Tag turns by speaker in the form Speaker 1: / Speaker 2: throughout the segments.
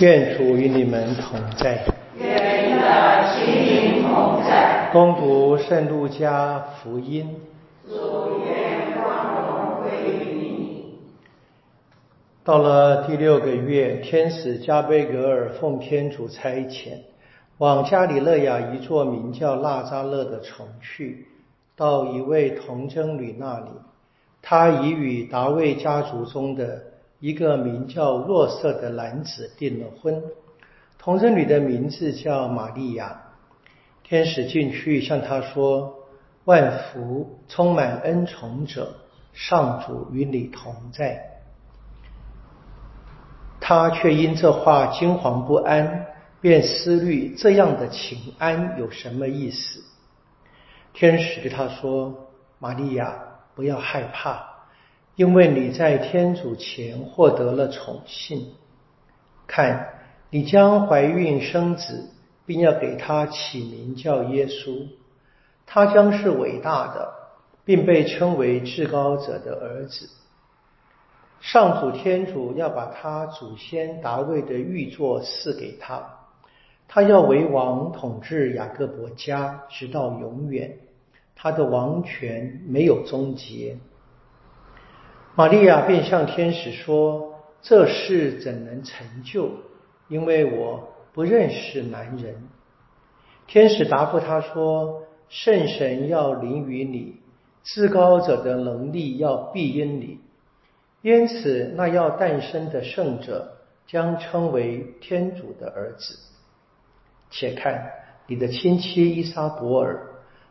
Speaker 1: 愿主与你们同在。
Speaker 2: 愿你的心灵同在。
Speaker 1: 恭读圣路加福音。
Speaker 2: 主愿光荣归于你。
Speaker 1: 到了第六个月，天使加贝格尔奉天主差遣，往加里勒亚一座名叫纳扎勒的城去，到一位童贞女那里，她已与达卫家族中的一个名叫若瑟的男子订了婚。童贞女的名字叫玛利亚。天使进去向他说：“万福，充满恩宠者，上主与你同在。”他却因这话惊惶不安，便思虑这样的请安有什么意思。天使对他说：“玛利亚，不要害怕，因为你在天主前获得了宠幸。看，你将怀孕生子。”并要给他起名叫耶稣，他将是伟大的，并被称为至高者的儿子。上主天主要把他祖先达卫的玉座赐给他，他要为王统治雅各伯家，直到永远。他的王权没有终结。玛利亚便向天使说：“这事怎能成就？因为我。”不认识男人，天使答复他说：“圣神要临于你，至高者的能力要庇荫你，因此那要诞生的圣者将称为天主的儿子。且看你的亲戚伊莎伯尔，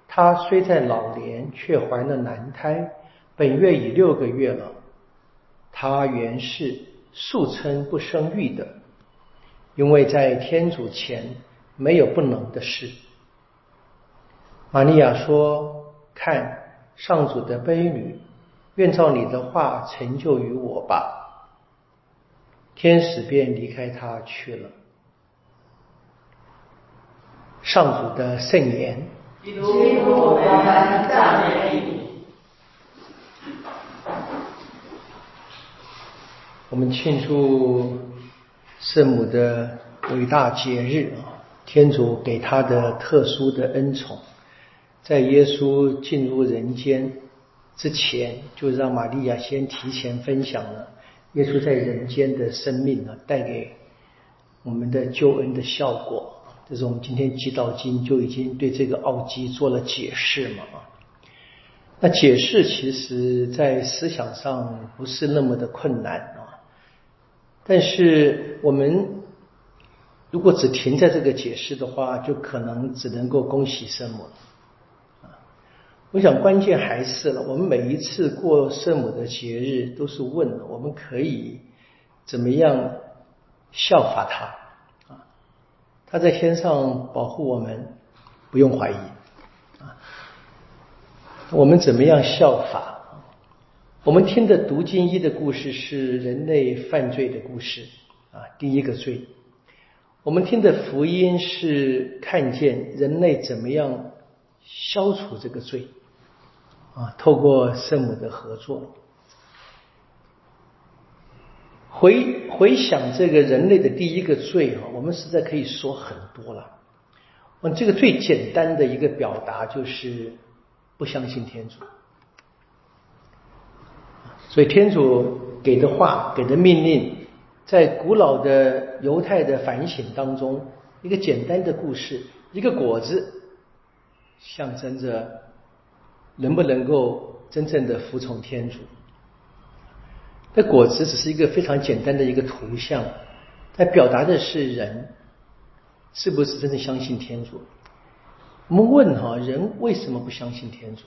Speaker 1: 她虽在老年，却怀了男胎，本月已六个月了。她原是素称不生育的。”因为在天主前没有不能的事。玛利亚说：“看，上主的卑女，愿照你的话成就于我吧。”天使便离开他去了。上主的圣言。
Speaker 2: 基督，我们赞美你。
Speaker 1: 我们庆祝。圣母的伟大节日啊，天主给她的特殊的恩宠，在耶稣进入人间之前，就让玛利亚先提前分享了耶稣在人间的生命呢，带给我们的救恩的效果。这是我们今天祈祷经就已经对这个奥基做了解释嘛。那解释其实在思想上不是那么的困难啊。但是我们如果只停在这个解释的话，就可能只能够恭喜圣母啊。我想关键还是了，我们每一次过圣母的节日，都是问我们可以怎么样效法他啊？她在天上保护我们，不用怀疑啊。我们怎么样效法？我们听的读经一的故事是人类犯罪的故事啊，第一个罪。我们听的福音是看见人类怎么样消除这个罪啊，透过圣母的合作。回回想这个人类的第一个罪啊，我们实在可以说很多了。我这个最简单的一个表达就是不相信天主。所以天主给的话，给的命令，在古老的犹太的反省当中，一个简单的故事，一个果子，象征着能不能够真正的服从天主。那果子只是一个非常简单的一个图像，它表达的是人是不是真正相信天主。我们问哈，人为什么不相信天主？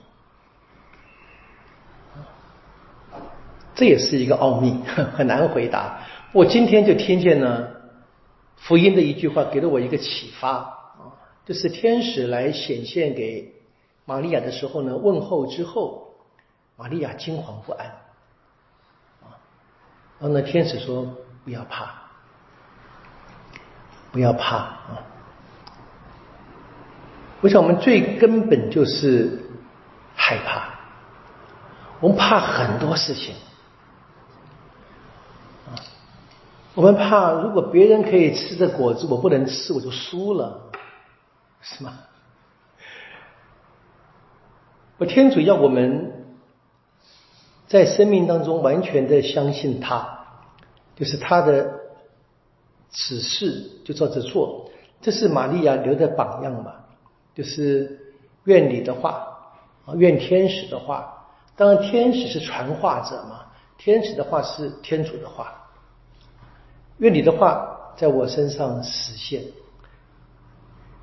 Speaker 1: 这也是一个奥秘，很难回答。我今天就听见了福音的一句话，给了我一个启发啊，就是天使来显现给玛利亚的时候呢，问候之后，玛利亚惊惶不安啊。然后呢，天使说：“不要怕，不要怕啊。”我想，我们最根本就是害怕，我们怕很多事情。我们怕如果别人可以吃的果子，我不能吃，我就输了，是吗？我天主要我们在生命当中完全的相信他，就是他的指示就照着做，这是玛利亚留的榜样嘛？就是愿你的话啊，愿天使的话。当然，天使是传话者嘛，天使的话是天主的话。愿你的话在我身上实现。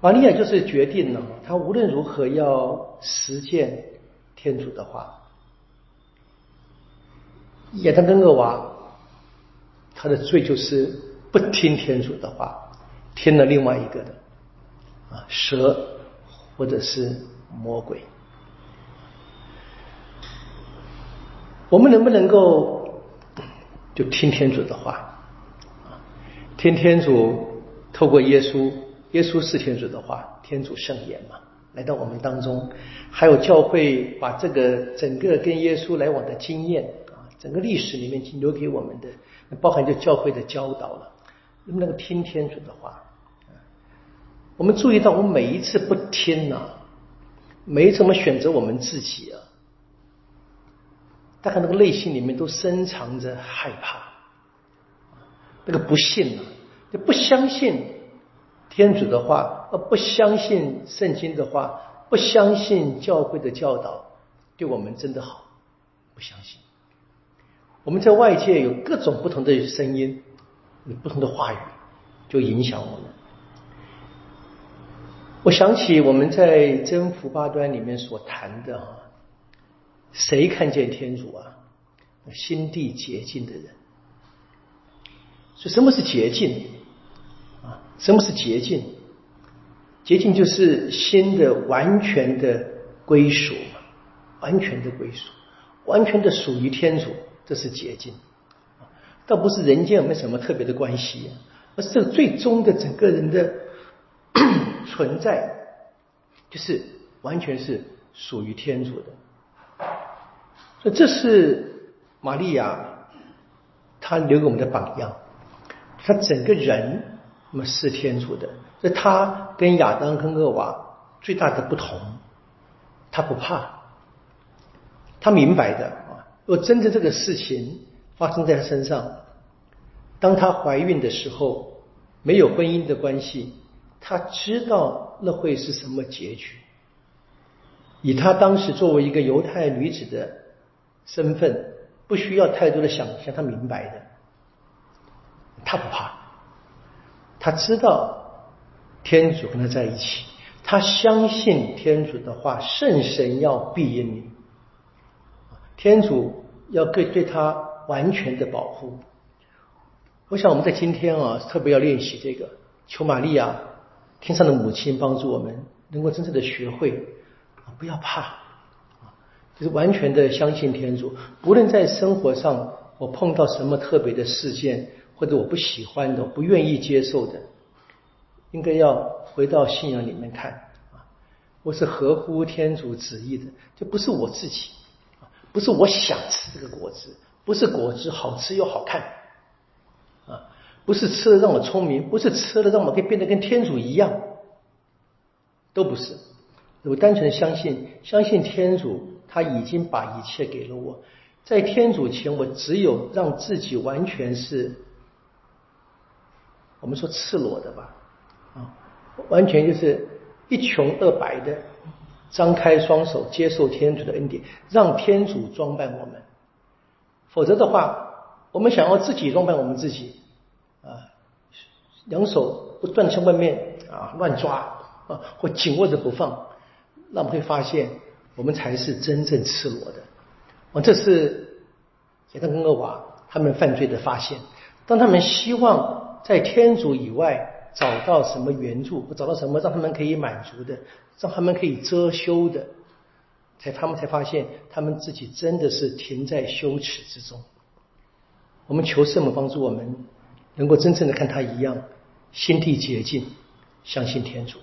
Speaker 1: 玛利亚就是决定了，他无论如何要实践天主的话。亚当跟厄娃，他的罪就是不听天主的话，听了另外一个的啊蛇或者是魔鬼。我们能不能够就听天主的话？听天主透过耶稣，耶稣是天主的话，天主圣言嘛，来到我们当中，还有教会把这个整个跟耶稣来往的经验啊，整个历史里面留给我们的，包含就教会的教导了，能不能听天主的话？我们注意到，我们每一次不听呢，没怎么选择我们自己啊，大概那个内心里面都深藏着害怕。那个不信啊，就不相信天主的话，而不相信圣经的话，不相信教会的教导，对我们真的好，不相信。我们在外界有各种不同的声音，有不同的话语，就影响我们。我想起我们在征服八端里面所谈的啊，谁看见天主啊？心地洁净的人。所以，什么是洁净？啊，什么是洁净？洁净就是心的完全的归属嘛，完全的归属，完全的属于天主，这是洁净。倒不是人间有没有什么特别的关系，而是这最终的整个人的 存在，就是完全是属于天主的。所以，这是玛利亚她留给我们的榜样。他整个人那么是天主的，所以他跟亚当跟厄娃最大的不同，他不怕，他明白的啊。若真的这个事情发生在他身上，当他怀孕的时候没有婚姻的关系，他知道那会是什么结局。以他当时作为一个犹太女子的身份，不需要太多的想象，他明白的。他不怕，他知道天主跟他在一起，他相信天主的话，圣神要庇荫你，天主要对对他完全的保护。我想我们在今天啊，特别要练习这个，求玛利亚天上的母亲帮助我们，能够真正的学会，不要怕，就是完全的相信天主，不论在生活上我碰到什么特别的事件。或者我不喜欢的、不愿意接受的，应该要回到信仰里面看啊，我是合乎天主旨意的，这不是我自己，不是我想吃这个果子，不是果子好吃又好看啊，不是吃了让我聪明，不是吃了让我可以变得跟天主一样，都不是，我单纯相信，相信天主他已经把一切给了我，在天主前，我只有让自己完全是。我们说赤裸的吧，啊，完全就是一穷二白的，张开双手接受天主的恩典，让天主装扮我们。否则的话，我们想要自己装扮我们自己，啊，两手不断向外面啊乱抓啊，或紧握着不放，那我们会发现，我们才是真正赤裸的。啊，这是亚当跟厄娃他们犯罪的发现，当他们希望。在天主以外找到什么援助，找到什么让他们可以满足的，让他们可以遮羞的，才他们才发现他们自己真的是停在羞耻之中。我们求圣母帮助我们，能够真正的看他一样，心地洁净，相信天主。